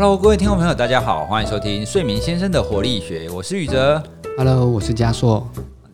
Hello，各位听众朋友，大家好，欢迎收听睡眠先生的活力学，我是宇哲。Hello，我是嘉硕。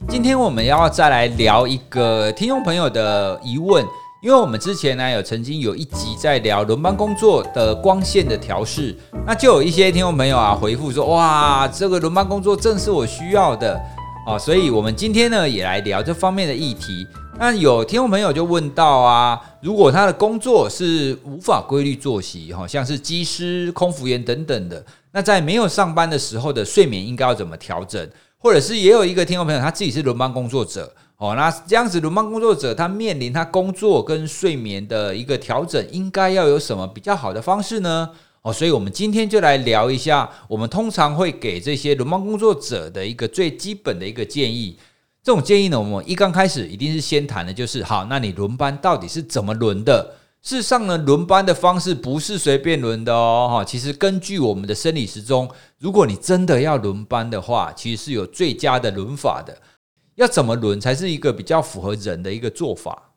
今天我们要再来聊一个听众朋友的疑问，因为我们之前呢有曾经有一集在聊轮班工作的光线的调试，那就有一些听众朋友啊回复说，哇，这个轮班工作正是我需要的哦，所以我们今天呢也来聊这方面的议题。那有听众朋友就问到啊，如果他的工作是无法规律作息，哈，像是机师、空服员等等的，那在没有上班的时候的睡眠应该要怎么调整？或者是也有一个听众朋友他自己是轮班工作者，哦，那这样子轮班工作者他面临他工作跟睡眠的一个调整，应该要有什么比较好的方式呢？哦，所以我们今天就来聊一下，我们通常会给这些轮班工作者的一个最基本的一个建议。这种建议呢，我们一刚开始一定是先谈的，就是好，那你轮班到底是怎么轮的？事实上呢，轮班的方式不是随便轮的哦，哈，其实根据我们的生理时钟，如果你真的要轮班的话，其实是有最佳的轮法的。要怎么轮才是一个比较符合人的一个做法？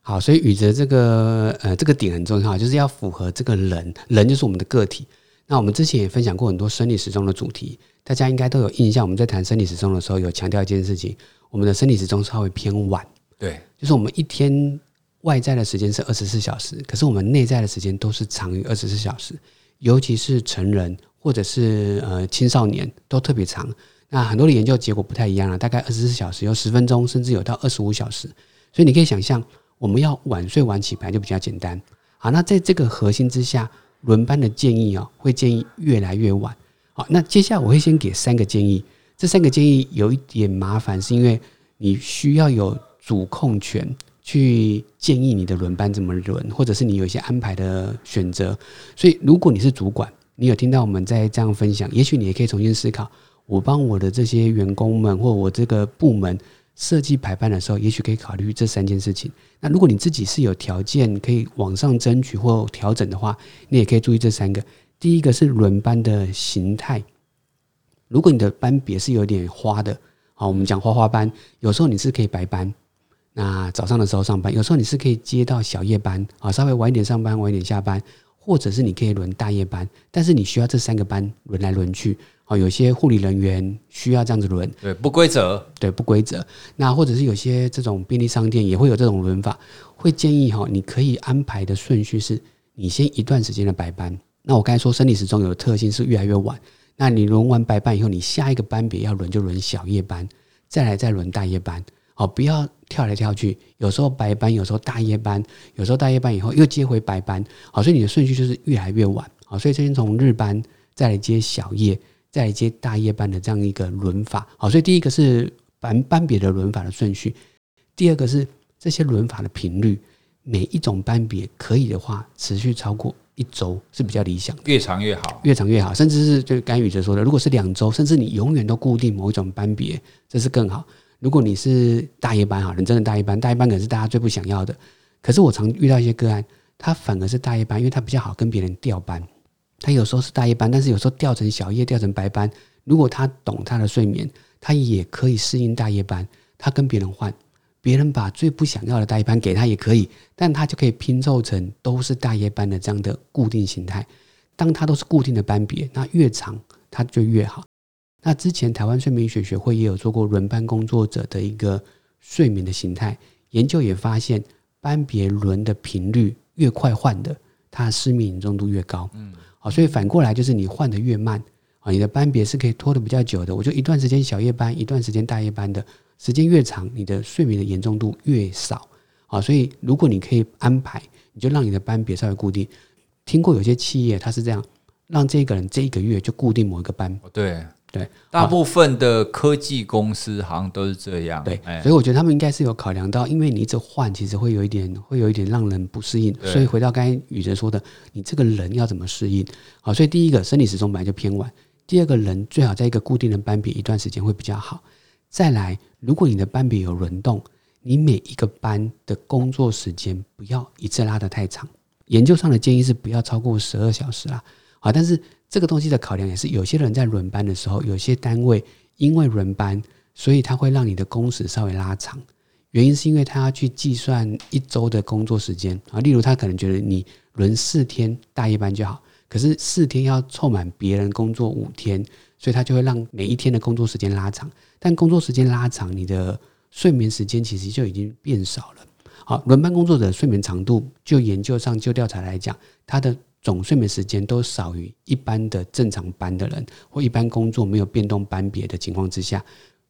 好，所以宇哲这个呃这个点很重要，就是要符合这个人，人就是我们的个体。那我们之前也分享过很多生理时钟的主题，大家应该都有印象。我们在谈生理时钟的时候，有强调一件事情：我们的生理时钟稍微偏晚，对，就是我们一天外在的时间是二十四小时，可是我们内在的时间都是长于二十四小时，尤其是成人或者是呃青少年都特别长。那很多的研究结果不太一样了，大概二十四小时有十分钟，甚至有到二十五小时。所以你可以想象，我们要晚睡晚起，本来就比较简单。好，那在这个核心之下，轮班的建议啊、会建议越来越晚。好，那接下来我会先给三个建议。这三个建议有一点麻烦，是因为你需要有主控权去建议你的轮班怎么轮，或者是你有一些安排的选择。所以，如果你是主管，你有听到我们在这样分享，也许你也可以重新思考：我帮我的这些员工们或我这个部门设计排班的时候，也许可以考虑这三件事情。那如果你自己是有条件可以往上争取或调整的话，你也可以注意这三个。第一个是轮班的形态，如果你的班别是有点花的，好，我们讲花花班，有时候你是可以白班，那早上的时候上班，有时候你是可以接到小夜班，啊，稍微晚一点上班，晚一点下班，或者是你可以轮大夜班，但是你需要这三个班轮来轮去，哦，有些护理人员需要这样子轮，对，不规则，对不规则。那或者是有些这种便利商店也会有这种轮法，会建议哈，你可以安排的顺序是，你先一段时间的白班。那我刚才说生理时钟有的特性是越来越晚，那你轮完白班以后，你下一个班别要轮就轮小夜班，再来再轮大夜班。好，不要跳来跳去，有时候白班，有时候大夜班，有时候大夜班以后又接回白班。好，所以你的顺序就是越来越晚。好，所以先从日班再来接小夜。再来接大夜班的这样一个轮法，好，所以第一个是班班别的轮法的顺序，第二个是这些轮法的频率，每一种班别可以的话，持续超过一周是比较理想的，越长越好。越长越好，甚至是就甘宇哲说的，如果是两周，甚至你永远都固定某一种班别，这是更好。如果你是大夜班哈，人真的大夜班，大夜班可能是大家最不想要的，可是我常遇到一些个案，他反而是大夜班，因为他比较好跟别人调班。他有时候是大夜班，但是有时候调成小夜、调成白班。如果他懂他的睡眠，他也可以适应大夜班。他跟别人换，别人把最不想要的大夜班给他也可以，但他就可以拼凑成都是大夜班的这样的固定形态。当他都是固定的班别，那越长他就越好。那之前台湾睡眠医学学会也有做过轮班工作者的一个睡眠的形态研究，也发现班别轮的频率越快换的，他的失眠严重度越高。嗯。好，所以反过来就是你换的越慢，啊，你的班别是可以拖得比较久的。我就一段时间小夜班，一段时间大夜班的时间越长，你的睡眠的严重度越少。啊，所以如果你可以安排，你就让你的班别稍微固定。听过有些企业他是这样，让这个人这一个月就固定某一个班。对对，大部分的科技公司好像都是这样。对，哎所以我觉得他们应该是有考量到，因为你一直换，其实会有一点，会有一点让人不适应。所以回到刚才宇哲说的，你这个人要怎么适应？好，所以第一个生理时钟本来就偏晚，第二个人最好在一个固定的班别一段时间会比较好。再来，如果你的班别有轮动，你每一个班的工作时间不要一次拉得太长。研究上的建议是不要超过十二小时啦。好，但是这个东西的考量也是，有些人在轮班的时候，有些单位因为轮班，所以他会让你的工时稍微拉长。原因是因为他要去计算一周的工作时间啊，例如他可能觉得你轮四天大夜班就好，可是四天要凑满别人工作五天，所以他就会让每一天的工作时间拉长。但工作时间拉长，你的睡眠时间其实就已经变少了。好，轮班工作者睡眠长度，就研究上就调查来讲，他的总睡眠时间都少于一般的正常班的人，或一般工作没有变动班别的情况之下，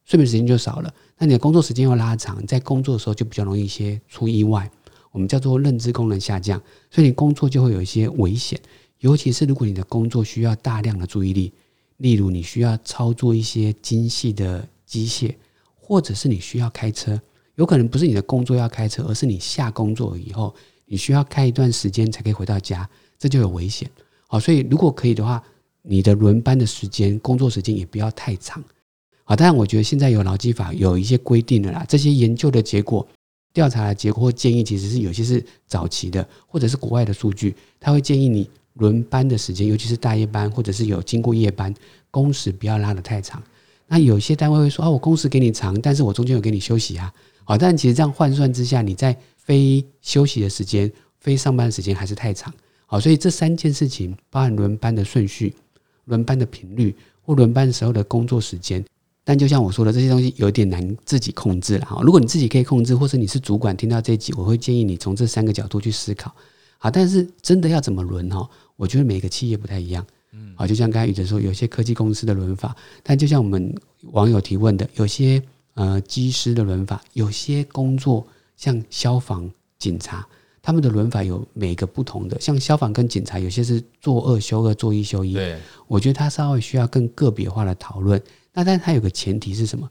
睡眠时间就少了。那你的工作时间又拉长，在工作的时候就比较容易一些出意外，我们叫做认知功能下降，所以你工作就会有一些危险。尤其是如果你的工作需要大量的注意力，例如你需要操作一些精细的机械，或者是你需要开车。有可能不是你的工作要开车，而是你下工作以后，你需要开一段时间才可以回到家，这就有危险。好，所以如果可以的话，你的轮班的时间、工作时间也不要太长。好，当然我觉得现在有劳基法有一些规定的啦，这些研究的结果、调查的结果或建议，其实是有些是早期的，或者是国外的数据，他会建议你轮班的时间，尤其是大夜班或者是有经过夜班，工时不要拉得太长。那有些单位会说啊，我工时给你长，但是我中间有给你休息啊。好，但其实这样换算之下，你在非休息的时间、非上班的时间还是太长。好，所以这三件事情，包含轮班的顺序、轮班的频率或轮班时候的工作时间。但就像我说的，这些东西有点难自己控制了。哈，如果你自己可以控制，或是你是主管，听到这一集，我会建议你从这三个角度去思考。好，但是真的要怎么轮哈？我觉得每个企业不太一样。嗯，好，就像刚才宇哲说，有些科技公司的轮法，但就像我们网友提问的，有些。呃，机师的轮法，有些工作像消防、警察，他们的轮法有每个不同的。像消防跟警察，有些是做二休二，做一休一。对，我觉得他稍微需要更个别化的讨论。那但是它有个前提是什么？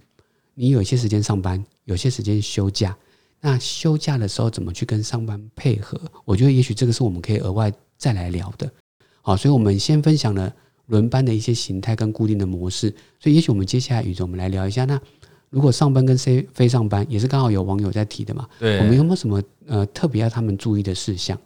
你有些时间上班，有些时间休假。那休假的时候怎么去跟上班配合？我觉得也许这个是我们可以额外再来聊的。好，所以我们先分享了轮班的一些形态跟固定的模式。所以也许我们接下来宇宙，我们来聊一下那。如果上班跟非非上班也是刚好有网友在提的嘛？对，我们有没有什么呃特别要他们注意的事项？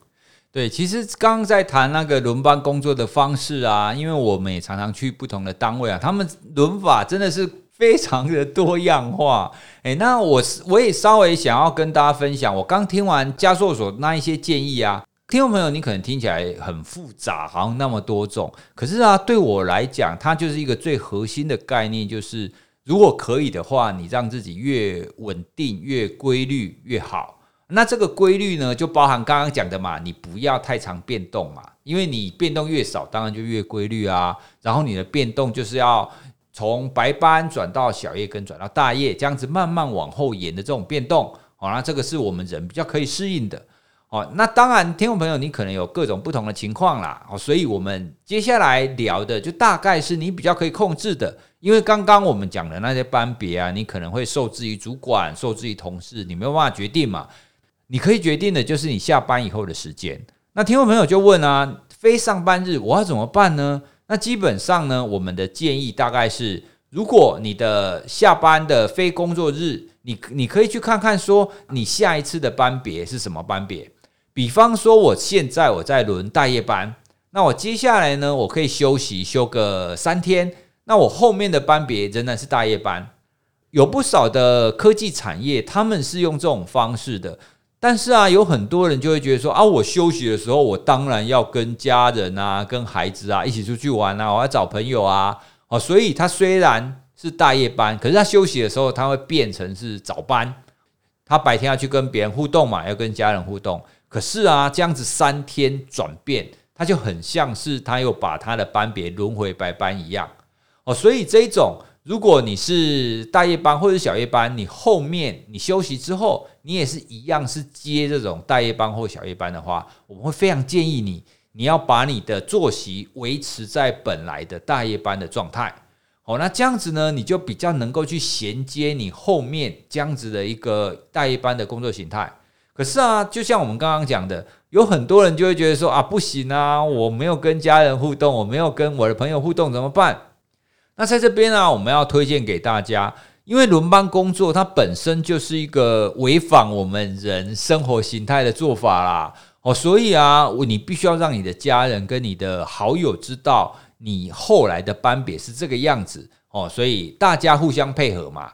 对，其实刚刚在谈那个轮班工作的方式啊，因为我们也常常去不同的单位啊，他们轮法真的是非常的多样化。诶，那我我也稍微想要跟大家分享，我刚听完加硕所那一些建议啊，听众朋友你可能听起来很复杂，好像那么多种，可是啊，对我来讲，它就是一个最核心的概念，就是。如果可以的话，你让自己越稳定、越规律越好。那这个规律呢，就包含刚刚讲的嘛，你不要太常变动嘛，因为你变动越少，当然就越规律啊。然后你的变动就是要从白班转到小夜跟转到大夜，这样子慢慢往后延的这种变动，好，那这个是我们人比较可以适应的。哦，那当然，听众朋友，你可能有各种不同的情况啦。哦，所以我们接下来聊的就大概是你比较可以控制的。因为刚刚我们讲的那些班别啊，你可能会受制于主管、受制于同事，你没有办法决定嘛。你可以决定的就是你下班以后的时间。那听众朋友就问啊，非上班日我要怎么办呢？那基本上呢，我们的建议大概是，如果你的下班的非工作日，你你可以去看看说，你下一次的班别是什么班别。比方说，我现在我在轮大夜班，那我接下来呢，我可以休息休个三天。那我后面的班别仍然是大夜班，有不少的科技产业他们是用这种方式的，但是啊，有很多人就会觉得说啊，我休息的时候，我当然要跟家人啊、跟孩子啊一起出去玩啊，我要找朋友啊，哦，所以他虽然是大夜班，可是他休息的时候，他会变成是早班，他白天要去跟别人互动嘛，要跟家人互动，可是啊，这样子三天转变，他就很像是他又把他的班别轮回白班一样。哦，所以这种，如果你是大夜班或者小夜班，你后面你休息之后，你也是一样是接这种大夜班或小夜班的话，我们会非常建议你，你要把你的作息维持在本来的大夜班的状态。哦，那这样子呢，你就比较能够去衔接你后面这样子的一个大夜班的工作形态。可是啊，就像我们刚刚讲的，有很多人就会觉得说啊，不行啊，我没有跟家人互动，我没有跟我的朋友互动，怎么办？那在这边呢，我们要推荐给大家，因为轮班工作它本身就是一个违反我们人生活形态的做法啦，哦，所以啊，你必须要让你的家人跟你的好友知道你后来的班别是这个样子哦，所以大家互相配合嘛。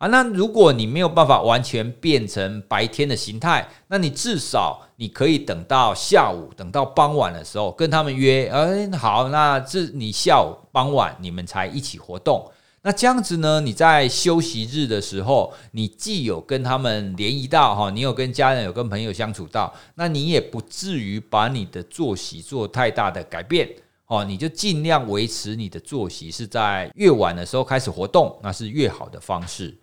啊。那如果你没有办法完全变成白天的形态，那你至少你可以等到下午，等到傍晚的时候跟他们约，哎，好，那这你下午傍晚你们才一起活动。那这样子呢？你在休息日的时候，你既有跟他们联谊到哈，你有跟家人、有跟朋友相处到，那你也不至于把你的作息做太大的改变哦。你就尽量维持你的作息是在越晚的时候开始活动，那是越好的方式。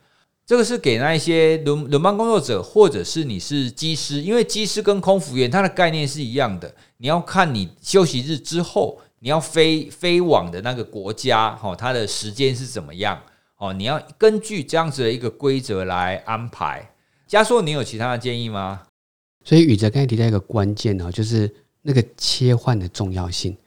这个是给那一些轮轮班工作者，或者是你是机师，因为机师跟空服员它的概念是一样的。你要看你休息日之后。你要飞飞往的那个国家，哈，它的时间是怎么样？哦，你要根据这样子的一个规则来安排。加硕，你有其他的建议吗？所以宇哲刚才提到一个关键哦，就是那个切换的重要性。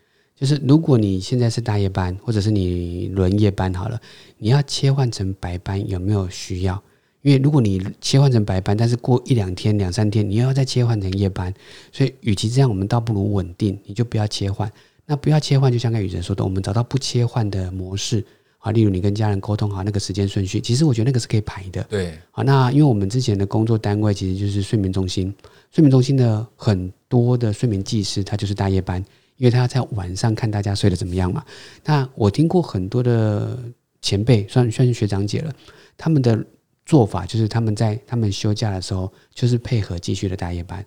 就是如果你现在是大夜班，或者是你轮夜班好了，你要切换成白班有没有需要？因为如果你切换成白班，但是过一两天、两三天，你又要再切换成夜班，所以与其这样，我们倒不如稳定，你就不要切换。那不要切换，就像刚宇哲说的，我们找到不切换的模式啊，例如你跟家人沟通好那个时间顺序，其实我觉得那个是可以排的。对，好，那因为我们之前的工作单位其实就是睡眠中心，睡眠中心的很多的睡眠技师他就是大夜班，因为他要在晚上看大家睡得怎么样嘛。那我听过很多的前辈，算算是学长姐了，他们的做法就是他们在他们休假的时候，就是配合继续的大夜班。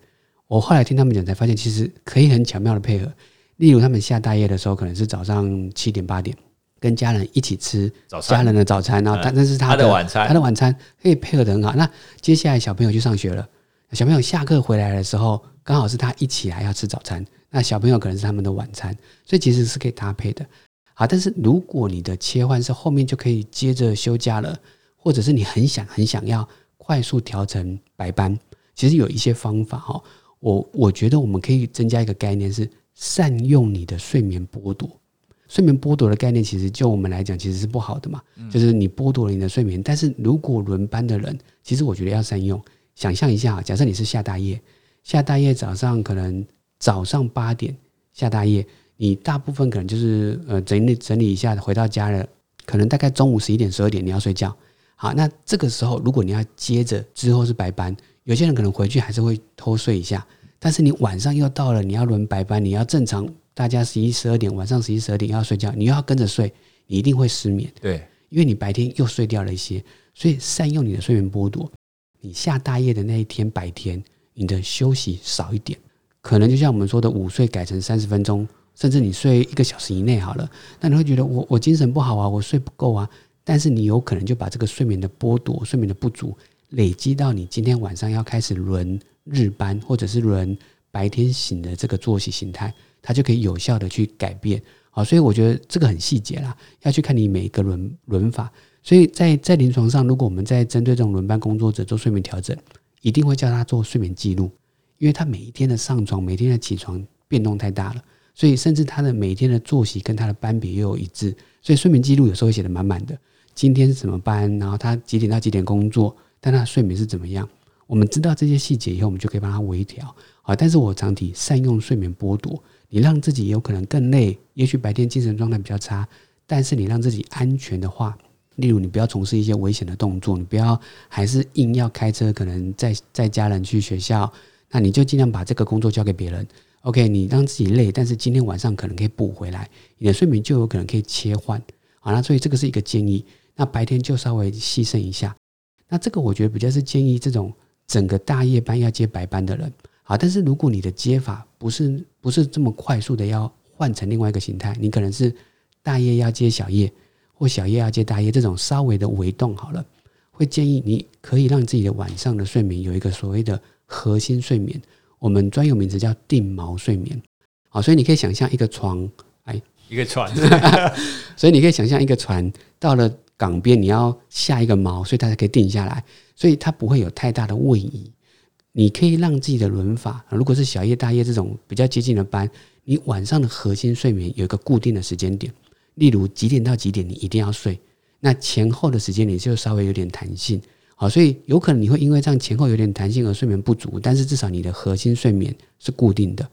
我后来听他们讲才发现，其实可以很巧妙的配合。例如，他们下大夜的时候，可能是早上七点八点，跟家人一起吃家人的早餐，然后但那是他的晚餐，他的晚餐可以配合的很好。那接下来小朋友去上学了，小朋友下课回来的时候，刚好是他一起来要吃早餐，那小朋友可能是他们的晚餐，所以其实是可以搭配的。好，但是如果你的切换是后面就可以接着休假了，或者是你很想很想要快速调成白班，其实有一些方法哈。我我觉得我们可以增加一个概念是。善用你的睡眠剥夺，睡眠剥夺的概念，其实就我们来讲，其实是不好的嘛。就是你剥夺了你的睡眠。但是如果轮班的人，其实我觉得要善用。想象一下，假设你是下大夜，下大夜早上可能早上八点下大夜，你大部分可能就是呃整理整理一下，回到家了，可能大概中午十一点十二点你要睡觉。好，那这个时候如果你要接着之后是白班，有些人可能回去还是会偷睡一下。但是你晚上又到了，你要轮白班，你要正常，大家十一十二点晚上十一十二点要睡觉，你又要跟着睡，你一定会失眠。对，因为你白天又睡掉了一些，所以善用你的睡眠剥夺。你下大夜的那一天白天，你的休息少一点，可能就像我们说的午睡改成三十分钟，甚至你睡一个小时以内好了，那你会觉得我我精神不好啊，我睡不够啊。但是你有可能就把这个睡眠的剥夺、睡眠的不足累积到你今天晚上要开始轮。日班或者是轮白天醒的这个作息形态，它就可以有效的去改变。好，所以我觉得这个很细节啦，要去看你每一个轮轮法。所以在在临床上，如果我们在针对这种轮班工作者做睡眠调整，一定会叫他做睡眠记录，因为他每一天的上床、每天的起床变动太大了，所以甚至他的每天的作息跟他的班别又有一致，所以睡眠记录有时候会写的满满的。今天是什么班，然后他几点到几点工作，但他的睡眠是怎么样？我们知道这些细节以后，我们就可以帮他微调啊。但是我常提善用睡眠剥夺，你让自己有可能更累，也许白天精神状态比较差，但是你让自己安全的话，例如你不要从事一些危险的动作，你不要还是硬要开车，可能载载家人去学校，那你就尽量把这个工作交给别人。OK，你让自己累，但是今天晚上可能可以补回来，你的睡眠就有可能可以切换。好，那所以这个是一个建议。那白天就稍微牺牲一下。那这个我觉得比较是建议这种。整个大夜班要接白班的人，好，但是如果你的接法不是不是这么快速的要换成另外一个形态，你可能是大夜要接小夜，或小夜要接大夜，这种稍微的微动好了，会建议你可以让自己的晚上的睡眠有一个所谓的核心睡眠，我们专有名词叫定锚睡眠，好，所以你可以想象一个床，哎，一个船 所以你可以想象一个船到了港边，你要下一个锚，所以它才可以定下来。所以它不会有太大的位移，你可以让自己的轮法，如果是小夜大夜这种比较接近的班，你晚上的核心睡眠有一个固定的时间点，例如几点到几点你一定要睡，那前后的时间你就稍微有点弹性，好，所以有可能你会因为这样前后有点弹性而睡眠不足，但是至少你的核心睡眠是固定的，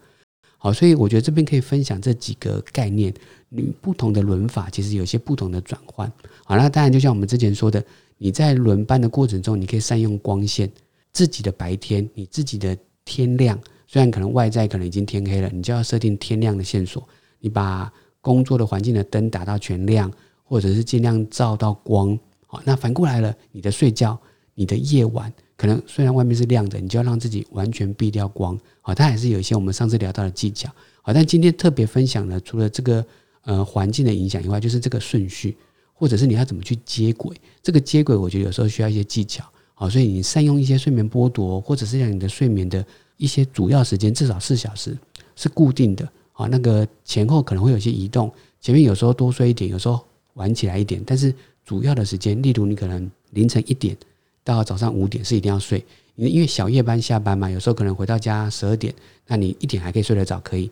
好，所以我觉得这边可以分享这几个概念，你不同的轮法其实有些不同的转换，好，那当然就像我们之前说的。你在轮班的过程中，你可以善用光线，自己的白天，你自己的天亮，虽然可能外在可能已经天黑了，你就要设定天亮的线索，你把工作的环境的灯打到全亮，或者是尽量照到光。好，那反过来了，你的睡觉，你的夜晚，可能虽然外面是亮的，你就要让自己完全避掉光。好，它还是有一些我们上次聊到的技巧。好，但今天特别分享的，除了这个呃环境的影响以外，就是这个顺序，或者是你要怎么去接轨。这个接轨，我觉得有时候需要一些技巧。好，所以你善用一些睡眠剥夺，或者是让你的睡眠的一些主要时间至少四小时是固定的。啊，那个前后可能会有些移动，前面有时候多睡一点，有时候晚起来一点，但是。主要的时间，例如你可能凌晨一点到早上五点是一定要睡，因为小夜班下班嘛，有时候可能回到家十二点，那你一点还可以睡得着，可以。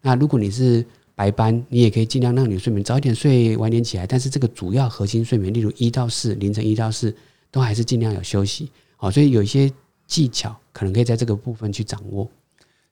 那如果你是白班，你也可以尽量让你睡眠早一点睡，晚点起来。但是这个主要核心睡眠，例如一到四凌晨一到四，都还是尽量有休息。好，所以有一些技巧可能可以在这个部分去掌握。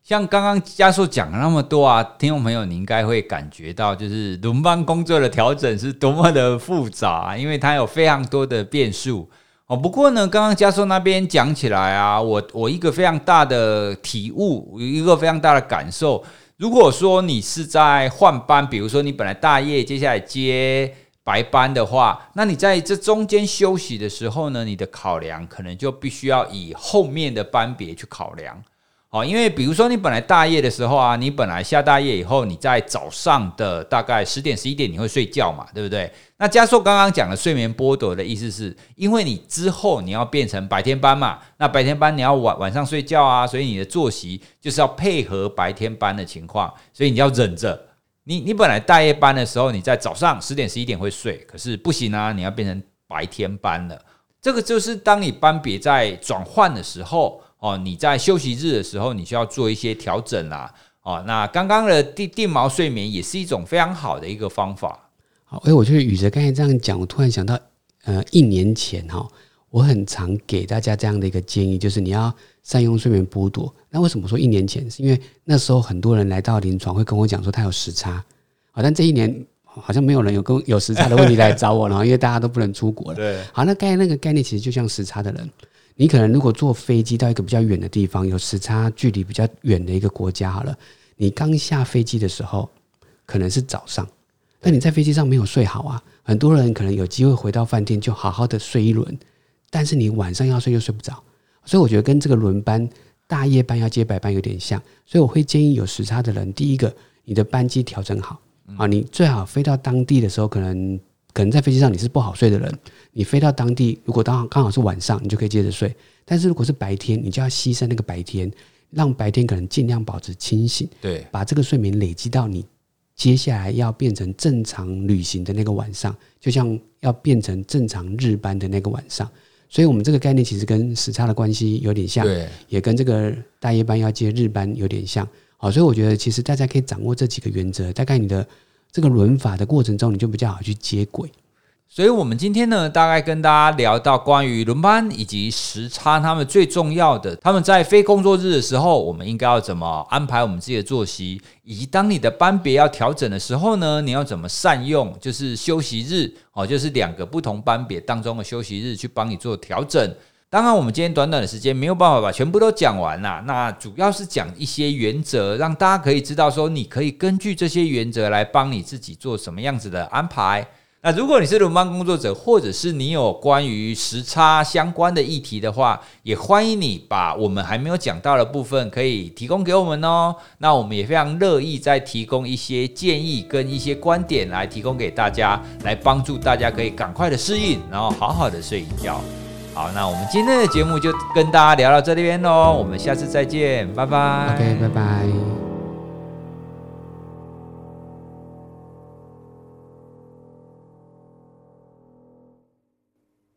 像刚刚加速讲了那么多啊，听众朋友，你应该会感觉到，就是轮班工作的调整是多么的复杂，因为它有非常多的变数哦。不过呢，刚刚加速那边讲起来啊，我我一个非常大的体悟，一个非常大的感受。如果说你是在换班，比如说你本来大夜接下来接白班的话，那你在这中间休息的时候呢，你的考量可能就必须要以后面的班别去考量。好，因为比如说你本来大夜的时候啊，你本来下大夜以后，你在早上的大概十点十一点你会睡觉嘛，对不对？那加硕刚刚讲的睡眠剥夺的意思是，因为你之后你要变成白天班嘛，那白天班你要晚晚上睡觉啊，所以你的作息就是要配合白天班的情况，所以你要忍着。你你本来大夜班的时候，你在早上十点十一点会睡，可是不行啊，你要变成白天班了。这个就是当你班别在转换的时候。哦，你在休息日的时候，你需要做一些调整啦。哦，那刚刚的定定毛睡眠也是一种非常好的一个方法。好，哎，我觉得宇哲刚才这样讲，我突然想到，呃，一年前哈，我很常给大家这样的一个建议，就是你要善用睡眠剥夺。那为什么说一年前？是因为那时候很多人来到临床会跟我讲说他有时差。好，但这一年好像没有人有跟有时差的问题来找我然后，因为大家都不能出国了。对。好，那概那个概念其实就像时差的人。你可能如果坐飞机到一个比较远的地方，有时差距离比较远的一个国家，好了，你刚下飞机的时候可能是早上，但你在飞机上没有睡好啊。很多人可能有机会回到饭店就好好的睡一轮，但是你晚上要睡又睡不着，所以我觉得跟这个轮班大夜班要接白班有点像，所以我会建议有时差的人，第一个你的班机调整好啊，你最好飞到当地的时候可能。可能在飞机上你是不好睡的人，你飞到当地，如果刚好刚好是晚上，你就可以接着睡。但是如果是白天，你就要牺牲那个白天，让白天可能尽量保持清醒，对，把这个睡眠累积到你接下来要变成正常旅行的那个晚上，就像要变成正常日班的那个晚上。所以，我们这个概念其实跟时差的关系有点像，对，也跟这个大夜班要接日班有点像。好，所以我觉得其实大家可以掌握这几个原则，大概你的。这个轮法的过程中，你就比较好去接轨。所以，我们今天呢，大概跟大家聊到关于轮班以及时差，他们最重要的，他们在非工作日的时候，我们应该要怎么安排我们自己的作息，以及当你的班别要调整的时候呢，你要怎么善用，就是休息日哦，就是两个不同班别当中的休息日去帮你做调整。当然，我们今天短短的时间没有办法把全部都讲完啦。那主要是讲一些原则，让大家可以知道说，你可以根据这些原则来帮你自己做什么样子的安排。那如果你是轮班工作者，或者是你有关于时差相关的议题的话，也欢迎你把我们还没有讲到的部分可以提供给我们哦。那我们也非常乐意再提供一些建议跟一些观点来提供给大家，来帮助大家可以赶快的适应，然后好好的睡一觉。好，那我们今天的节目就跟大家聊到这边喽，我们下次再见，拜拜。OK，拜拜。